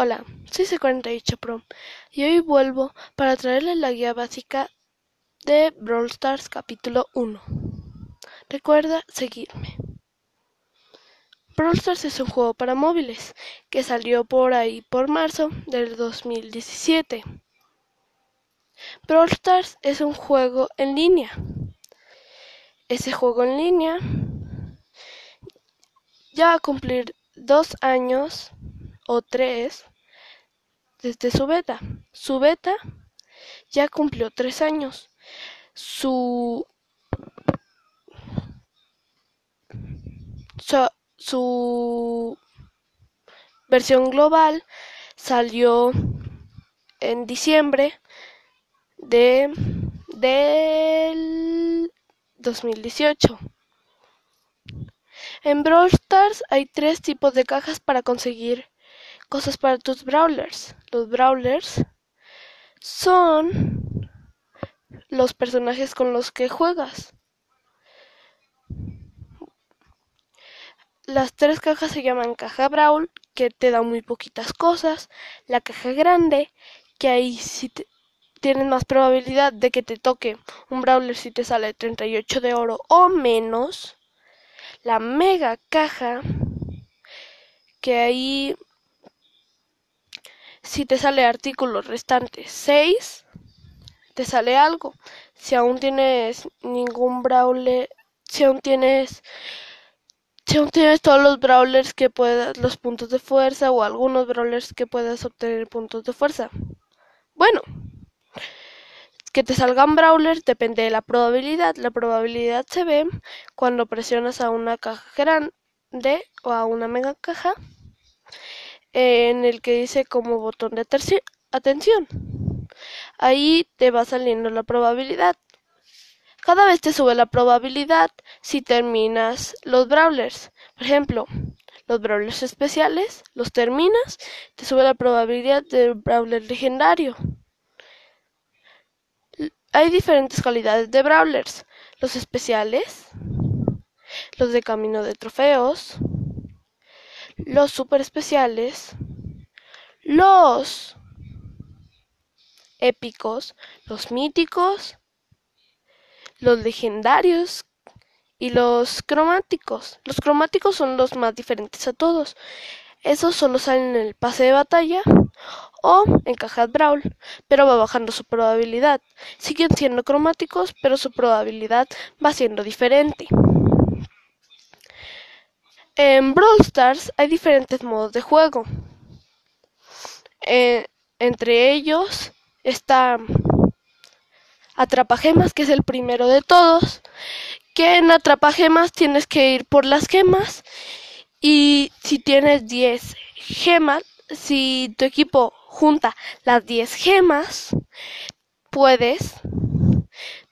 Hola, soy C48 Pro y hoy vuelvo para traerles la guía básica de Brawl Stars capítulo 1. Recuerda seguirme. Brawl Stars es un juego para móviles que salió por ahí por marzo del 2017. Brawl Stars es un juego en línea. Ese juego en línea ya va a cumplir dos años o tres desde su beta. Su beta ya cumplió tres años. Su, su, versión global salió en diciembre de del 2018. En Brawl Stars hay tres tipos de cajas para conseguir cosas para tus brawlers. Los brawlers son los personajes con los que juegas. Las tres cajas se llaman caja Brawl, que te da muy poquitas cosas. La caja grande, que ahí sí tienes más probabilidad de que te toque un Brawler si te sale 38 de oro o menos. La mega caja, que ahí si te sale artículo restante 6, te sale algo. Si aún tienes ningún brawler, si aún tienes si aún tienes todos los brawlers que puedas, los puntos de fuerza o algunos brawlers que puedas obtener puntos de fuerza. Bueno, que te salgan brawlers depende de la probabilidad. La probabilidad se ve cuando presionas a una caja grande o a una mega caja en el que dice como botón de atención. Ahí te va saliendo la probabilidad. Cada vez te sube la probabilidad si terminas los brawlers. Por ejemplo, los brawlers especiales, los terminas, te sube la probabilidad del brawler legendario. Hay diferentes calidades de brawlers. Los especiales, los de camino de trofeos, los super especiales, los épicos, los míticos, los legendarios y los cromáticos. Los cromáticos son los más diferentes a todos. Esos solo salen en el pase de batalla o en cajas Brawl, pero va bajando su probabilidad. Siguen siendo cromáticos, pero su probabilidad va siendo diferente. En Brawl Stars hay diferentes modos de juego. Eh, entre ellos está Atrapagemas, que es el primero de todos. Que en Atrapagemas tienes que ir por las gemas. Y si tienes 10 gemas, si tu equipo junta las 10 gemas, puedes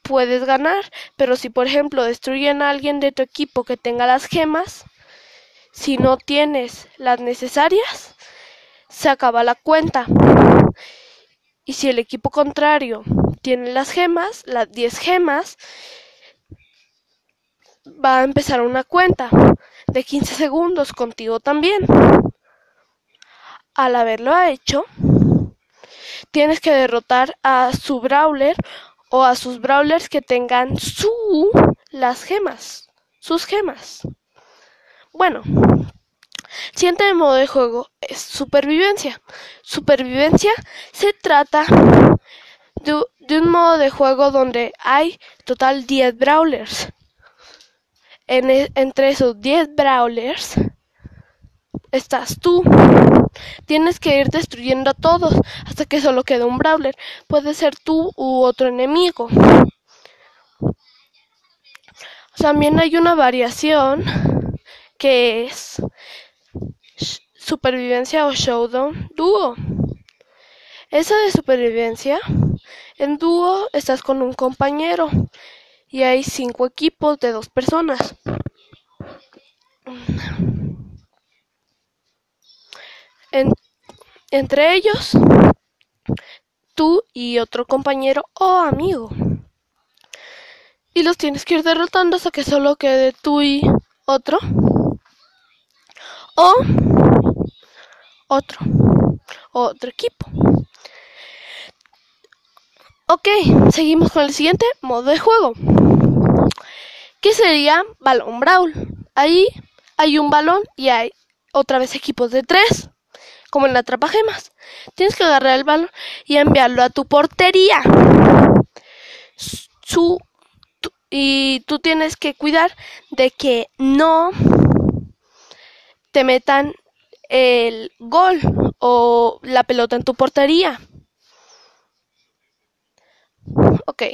puedes ganar, pero si por ejemplo destruyen a alguien de tu equipo que tenga las gemas, si no tienes las necesarias, se acaba la cuenta. Y si el equipo contrario tiene las gemas, las 10 gemas, va a empezar una cuenta de 15 segundos contigo también. Al haberlo hecho, tienes que derrotar a su brawler o a sus brawlers que tengan su las gemas, sus gemas. Bueno, siguiente modo de juego es supervivencia. Supervivencia se trata de, un modo de juego donde hay total 10 brawlers. E, entre esos 10 brawlers estás tú. Tienes que ir destruyendo a todos hasta que solo quede un brawler. Puede ser tú u otro enemigo. También hay una variación que es supervivencia o showdown dúo. Esa de supervivencia, en dúo estás con un compañero y hay cinco equipos de dos personas. entre ellos, tú y otro compañero o amigo. Y los tienes que ir derrotando hasta que solo quede tú y otro o otro otro equipo. Ok, seguimos con el siguiente modo de juego. Que sería balón brawl. Ahí hay un balón y hay otra vez equipos de tres. Como en la gemas. Tienes que agarrar el balón y enviarlo a tu portería. y tú tienes que cuidar de que no te metan el gol o la pelota en tu portería. Ok.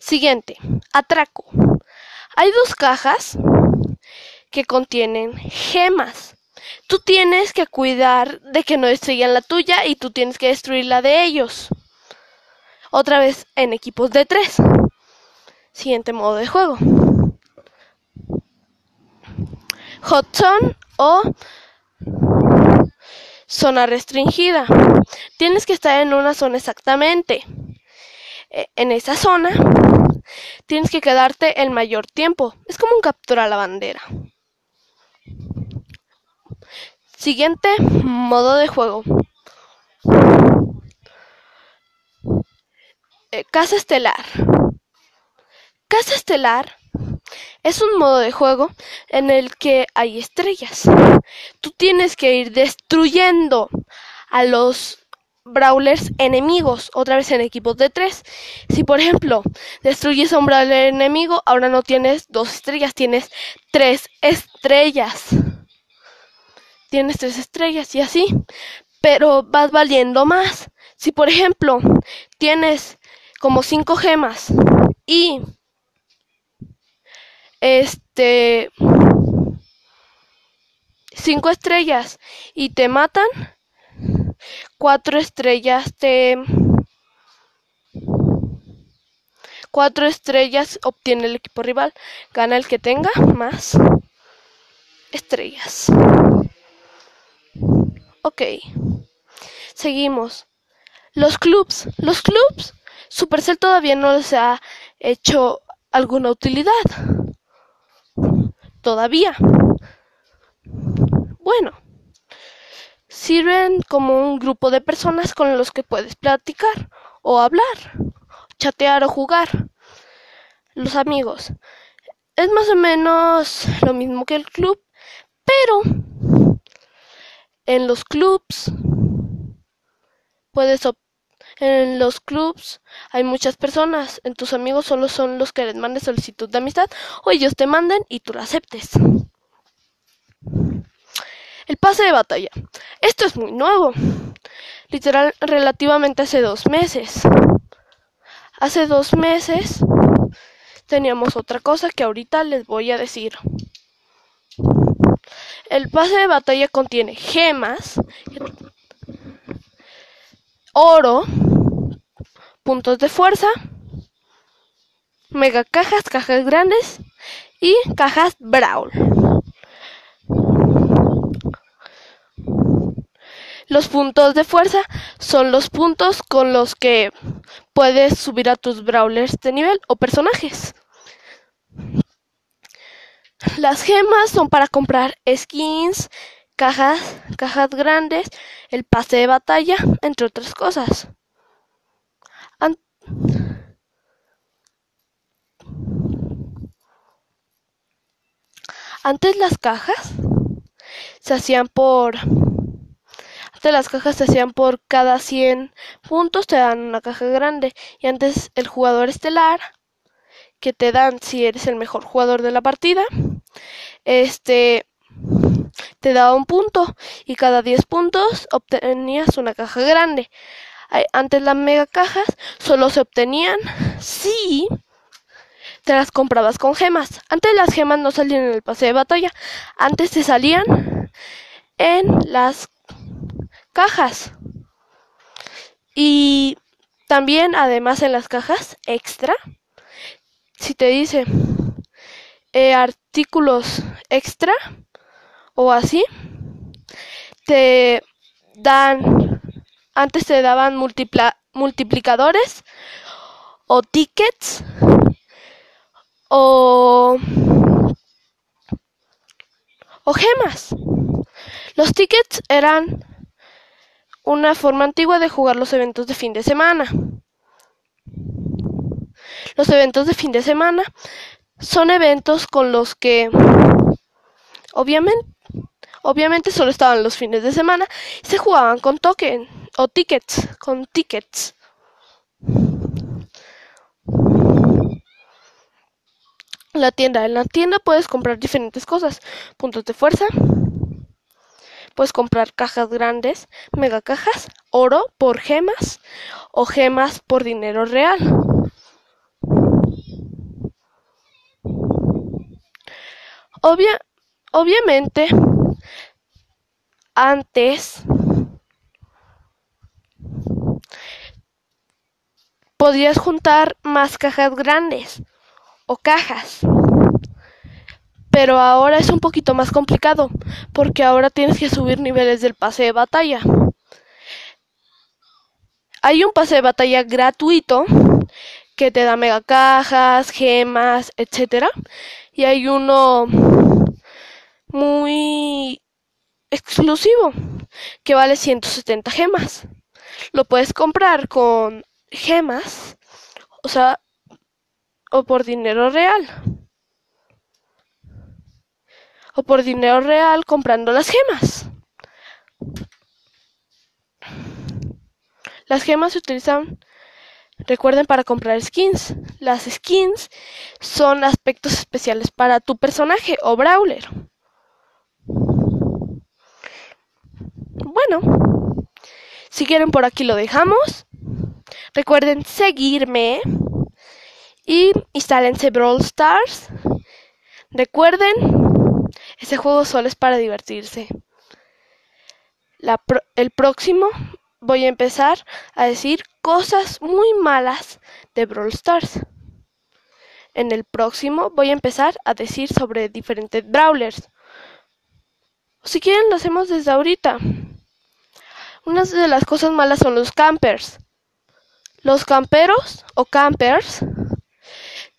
Siguiente, atraco. Hay dos cajas que contienen gemas. Tú tienes que cuidar de que no destruyan la tuya y tú tienes que destruir la de ellos. Otra vez en equipos de tres. Siguiente modo de juego. Zone o zona restringida. Tienes que estar en una zona exactamente. E, en esa zona tienes que quedarte el mayor tiempo. Es como un captura la bandera. Siguiente modo de juego. Eh, casa estelar. Casa estelar es un modo de juego en el que hay estrellas. Tú tienes que ir destruyendo a los brawlers enemigos, otra vez en equipos de tres. Si por ejemplo destruyes a un brawler enemigo, ahora no tienes dos estrellas, tienes tres estrellas. Tienes tres estrellas y así, pero vas valiendo más. Si por ejemplo tienes como cinco gemas y este cinco estrellas y te matan, cuatro estrellas te cuatro estrellas obtiene el equipo rival, gana el que tenga más estrellas. Ok, seguimos. Los clubs, los clubs, Supercell todavía no les ha hecho alguna utilidad todavía. Bueno, sirven como un grupo de personas con los que puedes platicar o hablar, chatear o jugar. Los amigos. Es más o menos lo mismo que el club, pero en los clubs puedes en los clubs hay muchas personas. En tus amigos solo son los que les mandes solicitud de amistad o ellos te manden y tú lo aceptes. El pase de batalla. Esto es muy nuevo. Literal, relativamente hace dos meses. Hace dos meses teníamos otra cosa que ahorita les voy a decir. El pase de batalla contiene gemas, oro, puntos de fuerza, mega cajas, cajas grandes y cajas Brawl. Los puntos de fuerza son los puntos con los que puedes subir a tus brawlers de nivel o personajes. Las gemas son para comprar skins, cajas, cajas grandes, el pase de batalla, entre otras cosas. Antes las cajas se hacían por antes las cajas se hacían por cada 100 puntos te dan una caja grande y antes el jugador estelar que te dan si eres el mejor jugador de la partida este te daba un punto y cada 10 puntos obtenías una caja grande. Antes las mega cajas solo se obtenían si te las comprabas con gemas. Antes las gemas no salían en el pase de batalla, antes te salían en las cajas. Y también, además, en las cajas extra, si te dice eh, artículos extra o así, te dan, antes te daban multiplicadores o tickets o, o gemas. Los tickets eran una forma antigua de jugar los eventos de fin de semana. Los eventos de fin de semana son eventos con los que obviamente obviamente solo estaban los fines de semana y se jugaban con token o tickets, con tickets. La tienda, en la tienda puedes comprar diferentes cosas, puntos de fuerza, puedes comprar cajas grandes, mega cajas, oro por gemas o gemas por dinero real. Obvia, obviamente, antes podías juntar más cajas grandes o cajas. Pero ahora es un poquito más complicado, porque ahora tienes que subir niveles del pase de batalla. Hay un pase de batalla gratuito que te da mega cajas, gemas, etcétera, y hay uno muy exclusivo que vale 170 gemas. Lo puedes comprar con gemas, o sea, o por dinero real. O por dinero real comprando las gemas. Las gemas se utilizan, recuerden, para comprar skins. Las skins son aspectos especiales para tu personaje o brawler. Bueno, si quieren por aquí lo dejamos. Recuerden seguirme y instálense Brawl Stars. Recuerden, ese juego solo es para divertirse. el próximo voy a empezar a decir cosas muy malas de Brawl Stars. En el próximo voy a empezar a decir sobre diferentes brawlers. Si quieren lo hacemos desde ahorita. Una de las cosas malas son los campers. Los camperos o campers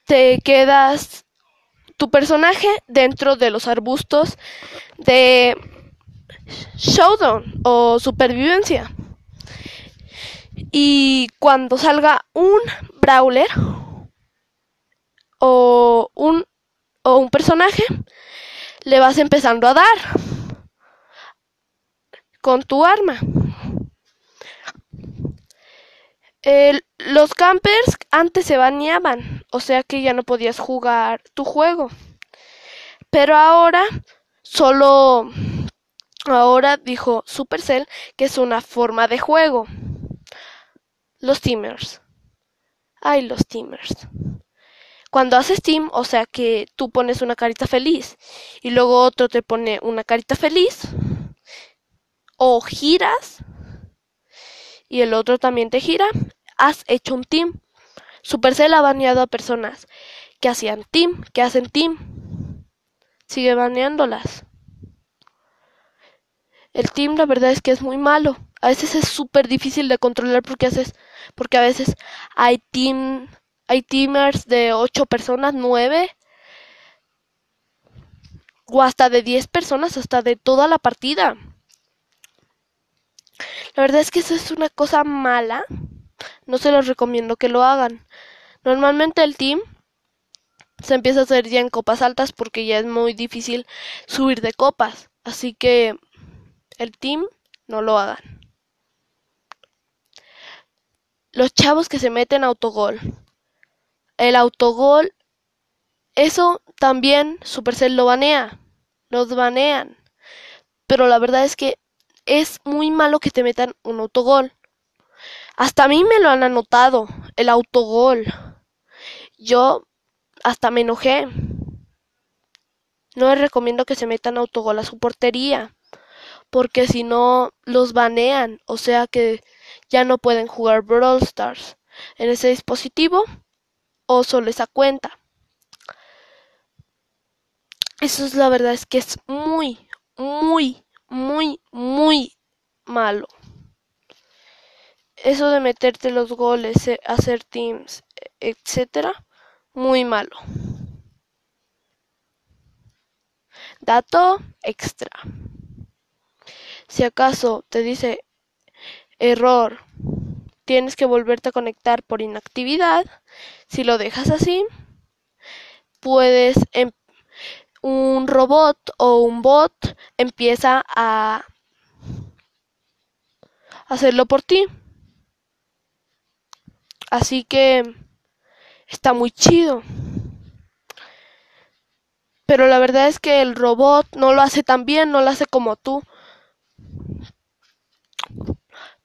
te quedas tu personaje dentro de los arbustos de showdown o supervivencia. Y cuando salga un brawler o un, o un personaje, le vas empezando a dar con tu arma los campers antes se baneaban, o sea que ya no podías jugar tu juego. Pero ahora solo ahora dijo Supercell que es una forma de juego. Los teamers. Ay, los teamers. Cuando haces team, o sea que tú pones una carita feliz y luego otro te pone una carita feliz o giras y el otro también te gira, has hecho un team. Supercell ha baneado a personas que hacían team, que hacen team. Sigue baneándolas. El team la verdad es que es muy malo. A veces es súper difícil de controlar porque haces porque a veces hay team hay teamers de 8 personas, 9 o hasta de 10 personas, hasta de toda la partida. La verdad es que eso es una cosa mala no se los recomiendo que lo hagan. Normalmente el team se empieza a hacer ya en copas altas porque ya es muy difícil subir de copas. Así que el team no lo hagan. Los chavos que se meten autogol. El autogol, eso también Supercell lo banea. Los banean. Pero la verdad es que es muy malo que te metan un autogol. Hasta a mí me lo han anotado, el autogol. Yo hasta me enojé. No les recomiendo que se metan autogol a su portería, porque si no los banean, o sea que ya no pueden jugar Brawl Stars en ese dispositivo o solo esa cuenta. Eso es la verdad, es que es muy, muy, muy, muy malo eso de meterte los goles, eh, hacer teams, etcétera, muy malo. Dato extra. Si acaso te dice error, tienes que volverte a conectar por inactividad. Si lo dejas así, puedes em, un robot o un bot empieza a hacerlo por ti. Así que está muy chido. Pero la verdad es que el robot no lo hace tan bien, no lo hace como tú.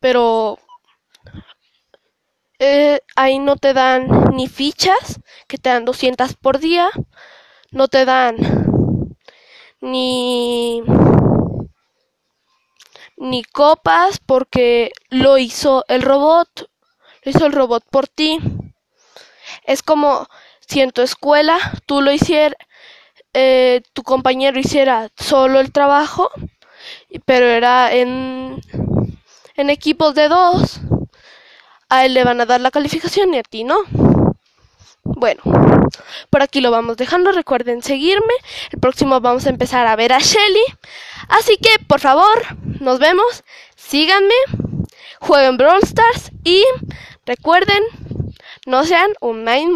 Pero eh, ahí no te dan ni fichas, que te dan 200 por día. No te dan ni ni copas porque lo hizo el robot hizo el robot por ti. Es como si en tu escuela tú lo hicieras, eh, tu compañero hiciera solo el trabajo, pero era en, en equipos de dos. A él le van a dar la calificación y a ti no. Bueno, por aquí lo vamos dejando. Recuerden seguirme. El próximo vamos a empezar a ver a Shelly. Así que, por favor, nos vemos. Síganme. Jueguen Brawl Stars y Recuerden, no sean un nine